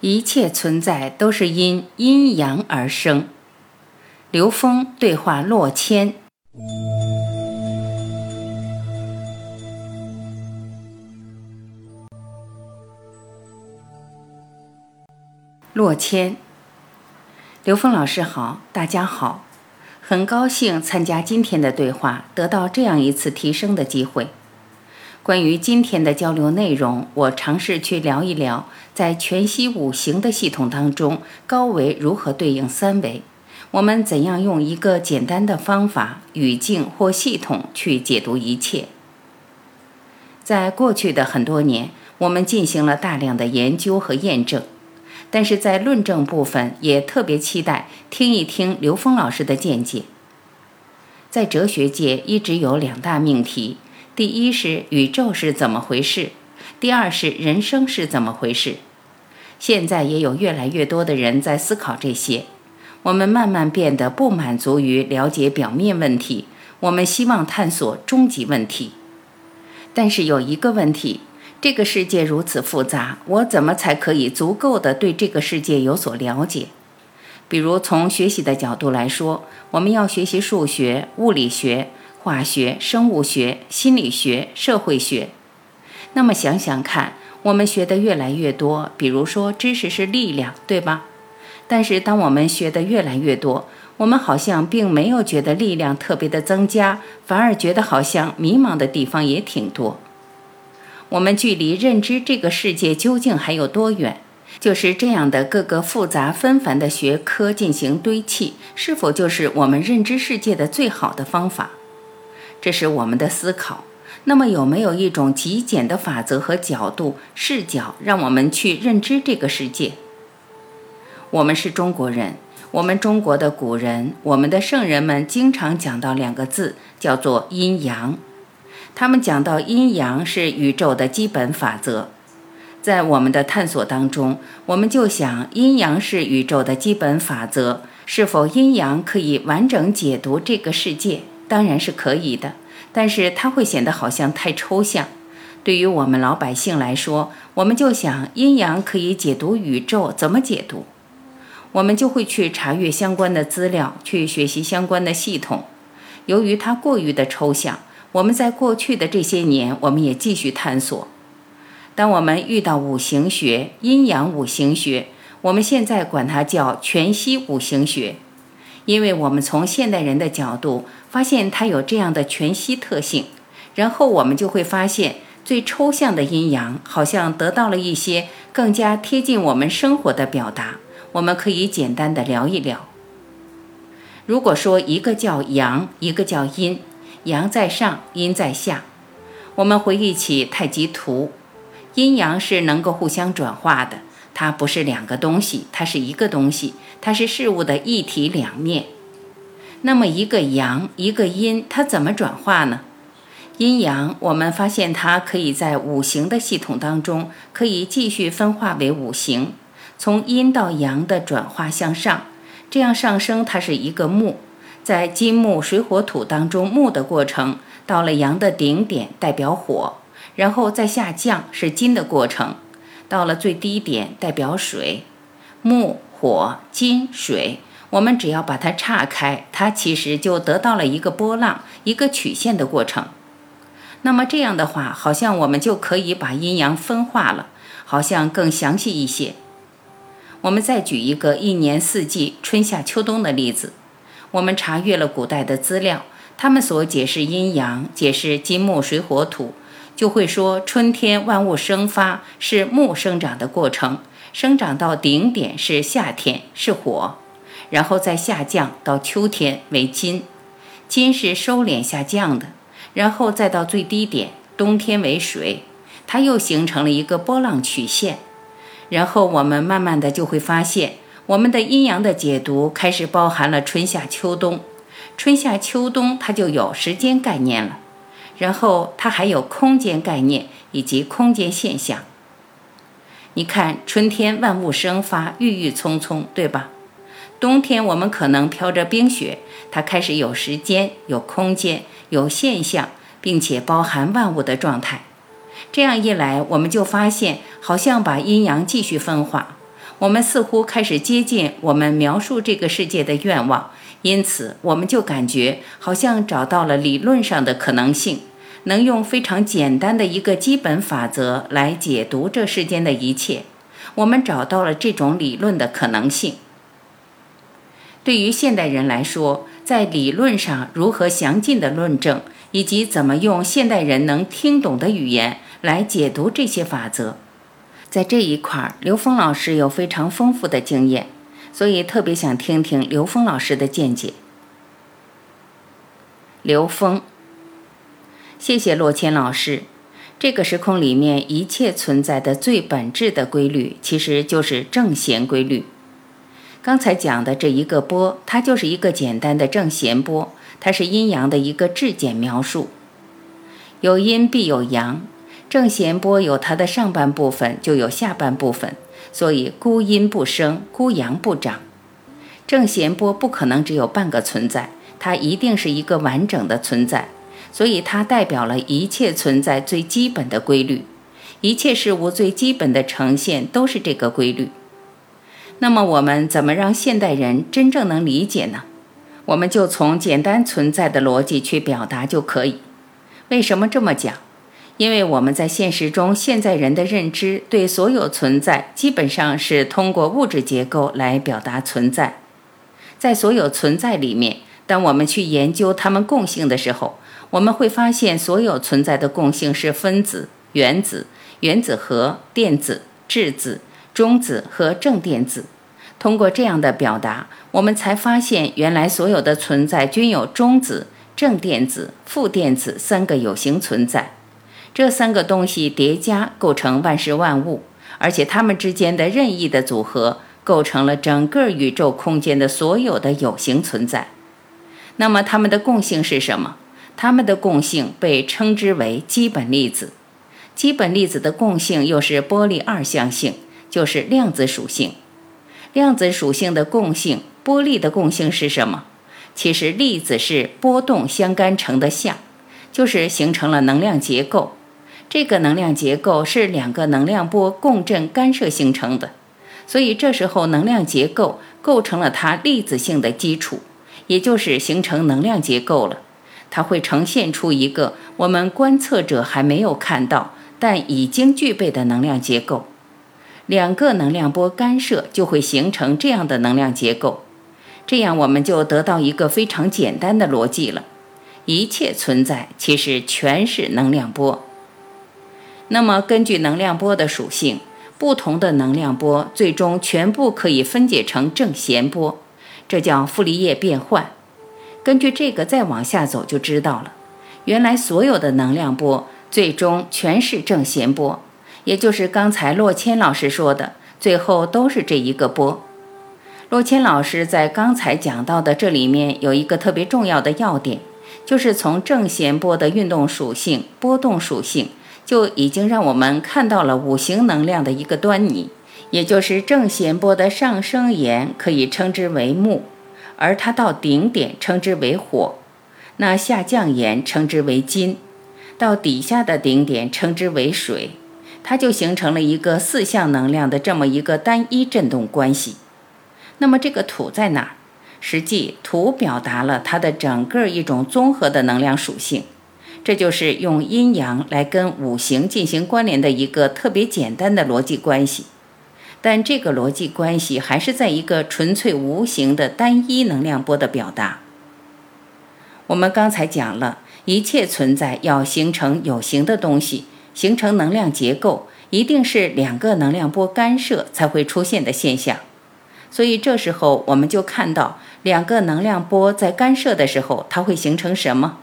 一切存在都是因阴阳而生。刘峰对话洛谦。洛谦，刘峰老师好，大家好，很高兴参加今天的对话，得到这样一次提升的机会。关于今天的交流内容，我尝试去聊一聊，在全息五行的系统当中，高维如何对应三维？我们怎样用一个简单的方法、语境或系统去解读一切？在过去的很多年，我们进行了大量的研究和验证，但是在论证部分，也特别期待听一听刘峰老师的见解。在哲学界，一直有两大命题。第一是宇宙是怎么回事，第二是人生是怎么回事。现在也有越来越多的人在思考这些。我们慢慢变得不满足于了解表面问题，我们希望探索终极问题。但是有一个问题：这个世界如此复杂，我怎么才可以足够的对这个世界有所了解？比如从学习的角度来说，我们要学习数学、物理学。化学、生物学、心理学、社会学，那么想想看，我们学的越来越多。比如说，知识是力量，对吧？但是当我们学的越来越多，我们好像并没有觉得力量特别的增加，反而觉得好像迷茫的地方也挺多。我们距离认知这个世界究竟还有多远？就是这样的各个复杂纷繁的学科进行堆砌，是否就是我们认知世界的最好的方法？这是我们的思考。那么，有没有一种极简的法则和角度、视角，让我们去认知这个世界？我们是中国人，我们中国的古人，我们的圣人们经常讲到两个字，叫做阴阳。他们讲到阴阳是宇宙的基本法则。在我们的探索当中，我们就想，阴阳是宇宙的基本法则，是否阴阳可以完整解读这个世界？当然是可以的，但是它会显得好像太抽象。对于我们老百姓来说，我们就想阴阳可以解读宇宙，怎么解读？我们就会去查阅相关的资料，去学习相关的系统。由于它过于的抽象，我们在过去的这些年，我们也继续探索。当我们遇到五行学、阴阳五行学，我们现在管它叫全息五行学。因为我们从现代人的角度发现它有这样的全息特性，然后我们就会发现最抽象的阴阳好像得到了一些更加贴近我们生活的表达。我们可以简单的聊一聊。如果说一个叫阳，一个叫阴，阳在上，阴在下，我们回忆起太极图，阴阳是能够互相转化的。它不是两个东西，它是一个东西，它是事物的一体两面。那么一个阳，一个阴，它怎么转化呢？阴阳，我们发现它可以在五行的系统当中，可以继续分化为五行，从阴到阳的转化向上，这样上升，它是一个木，在金木水火土当中，木的过程到了阳的顶点，代表火，然后再下降是金的过程。到了最低点，代表水，木、火、金、水。我们只要把它岔开，它其实就得到了一个波浪、一个曲线的过程。那么这样的话，好像我们就可以把阴阳分化了，好像更详细一些。我们再举一个一年四季、春夏秋冬的例子。我们查阅了古代的资料，他们所解释阴阳、解释金木水火土。就会说，春天万物生发是木生长的过程，生长到顶点是夏天是火，然后再下降到秋天为金，金是收敛下降的，然后再到最低点冬天为水，它又形成了一个波浪曲线。然后我们慢慢的就会发现，我们的阴阳的解读开始包含了春夏秋冬。春夏秋冬它就有时间概念了，然后它还有空间概念以及空间现象。你看，春天万物生发，郁郁葱葱，对吧？冬天我们可能飘着冰雪，它开始有时间、有空间、有现象，并且包含万物的状态。这样一来，我们就发现，好像把阴阳继续分化，我们似乎开始接近我们描述这个世界的愿望。因此，我们就感觉好像找到了理论上的可能性，能用非常简单的一个基本法则来解读这世间的一切。我们找到了这种理论的可能性。对于现代人来说，在理论上如何详尽的论证，以及怎么用现代人能听懂的语言来解读这些法则，在这一块儿，刘峰老师有非常丰富的经验，所以特别想听听刘峰老师的见解。刘峰，谢谢洛谦老师。这个时空里面一切存在的最本质的规律，其实就是正弦规律。刚才讲的这一个波，它就是一个简单的正弦波，它是阴阳的一个质简描述。有阴必有阳，正弦波有它的上半部分，就有下半部分，所以孤阴不生，孤阳不长。正弦波不可能只有半个存在，它一定是一个完整的存在，所以它代表了一切存在最基本的规律，一切事物最基本的呈现都是这个规律。那么我们怎么让现代人真正能理解呢？我们就从简单存在的逻辑去表达就可以。为什么这么讲？因为我们在现实中，现在人的认知对所有存在基本上是通过物质结构来表达存在。在所有存在里面，当我们去研究它们共性的时候，我们会发现所有存在的共性是分子、原子、原子核、电子、质子。中子和正电子，通过这样的表达，我们才发现原来所有的存在均有中子、正电子、负电子三个有形存在。这三个东西叠加构成万事万物，而且它们之间的任意的组合构成了整个宇宙空间的所有的有形存在。那么它们的共性是什么？它们的共性被称之为基本粒子。基本粒子的共性又是波粒二象性。就是量子属性，量子属性的共性，波粒的共性是什么？其实粒子是波动相干成的相，就是形成了能量结构。这个能量结构是两个能量波共振干涉形成的，所以这时候能量结构构成了它粒子性的基础，也就是形成能量结构了。它会呈现出一个我们观测者还没有看到，但已经具备的能量结构。两个能量波干涉就会形成这样的能量结构，这样我们就得到一个非常简单的逻辑了：一切存在其实全是能量波。那么根据能量波的属性，不同的能量波最终全部可以分解成正弦波，这叫傅立叶变换。根据这个再往下走就知道了，原来所有的能量波最终全是正弦波。也就是刚才洛谦老师说的，最后都是这一个波。洛谦老师在刚才讲到的这里面有一个特别重要的要点，就是从正弦波的运动属性、波动属性，就已经让我们看到了五行能量的一个端倪。也就是正弦波的上升沿可以称之为木，而它到顶点称之为火；那下降沿称之为金，到底下的顶点称之为水。它就形成了一个四象能量的这么一个单一振动关系。那么这个土在哪？实际土表达了它的整个一种综合的能量属性。这就是用阴阳来跟五行进行关联的一个特别简单的逻辑关系。但这个逻辑关系还是在一个纯粹无形的单一能量波的表达。我们刚才讲了一切存在要形成有形的东西。形成能量结构，一定是两个能量波干涉才会出现的现象。所以这时候我们就看到两个能量波在干涉的时候，它会形成什么？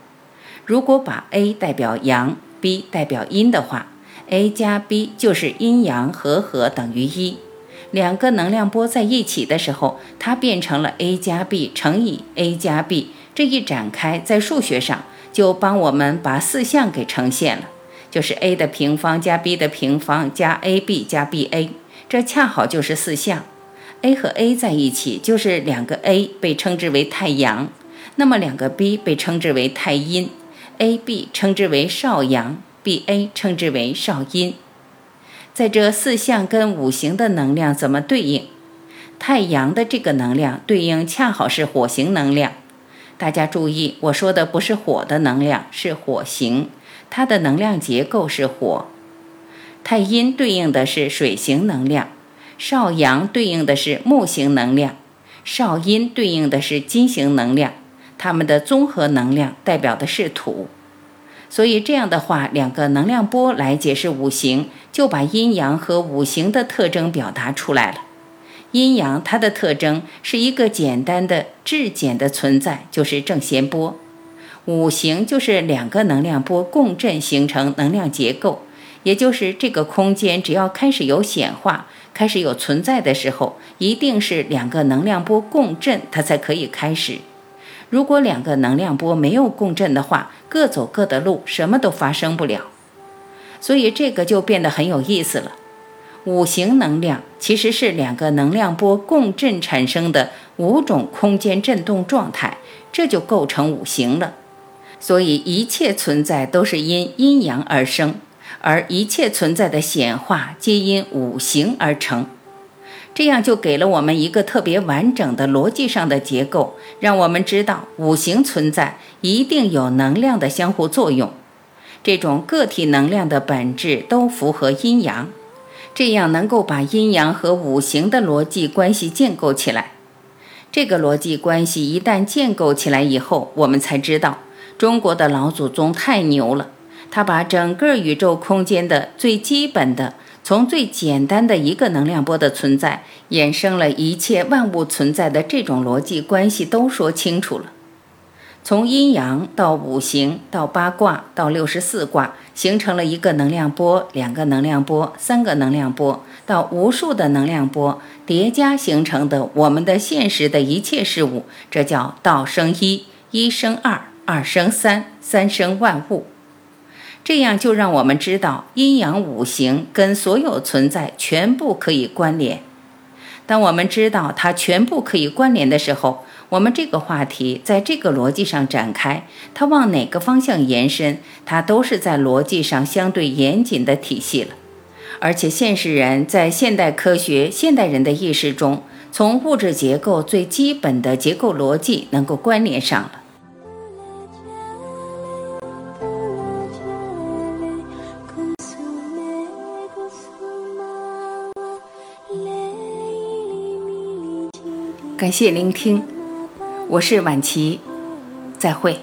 如果把 A 代表阳，B 代表阴的话 A 加 B 就是阴阳和合等于一。两个能量波在一起的时候，它变成了 A 加 B 乘以 A 加 B。这一展开，在数学上就帮我们把四项给呈现了，就是 A 的平方加 B 的平方加 AB 加 BA，这恰好就是四项。A 和 A 在一起，就是两个 A 被称之为太阳，那么两个 B 被称之为太阴，AB 称之为少阳，BA 称之为少阴。在这四象跟五行的能量怎么对应？太阳的这个能量对应恰好是火星能量。大家注意，我说的不是火的能量，是火星，它的能量结构是火。太阴对应的是水型能量，少阳对应的是木型能量，少阴对应的是金型能量。它们的综合能量代表的是土。所以这样的话，两个能量波来解释五行，就把阴阳和五行的特征表达出来了。阴阳它的特征是一个简单的质简的存在，就是正弦波。五行就是两个能量波共振形成能量结构，也就是这个空间只要开始有显化、开始有存在的时候，一定是两个能量波共振，它才可以开始。如果两个能量波没有共振的话，各走各的路，什么都发生不了。所以这个就变得很有意思了。五行能量其实是两个能量波共振产生的五种空间振动状态，这就构成五行了。所以一切存在都是因阴阳而生，而一切存在的显化皆因五行而成。这样就给了我们一个特别完整的逻辑上的结构，让我们知道五行存在一定有能量的相互作用，这种个体能量的本质都符合阴阳，这样能够把阴阳和五行的逻辑关系建构起来。这个逻辑关系一旦建构起来以后，我们才知道中国的老祖宗太牛了，他把整个宇宙空间的最基本的。从最简单的一个能量波的存在，衍生了一切万物存在的这种逻辑关系都说清楚了。从阴阳到五行到八卦到六十四卦，形成了一个能量波、两个能量波、三个能量波，到无数的能量波叠加形成的我们的现实的一切事物，这叫道生一，一生二，二生三，三生万物。这样就让我们知道阴阳五行跟所有存在全部可以关联。当我们知道它全部可以关联的时候，我们这个话题在这个逻辑上展开，它往哪个方向延伸，它都是在逻辑上相对严谨的体系了。而且现实人在现代科学、现代人的意识中，从物质结构最基本的结构逻辑能够关联上了。感谢聆听，我是婉琪，再会。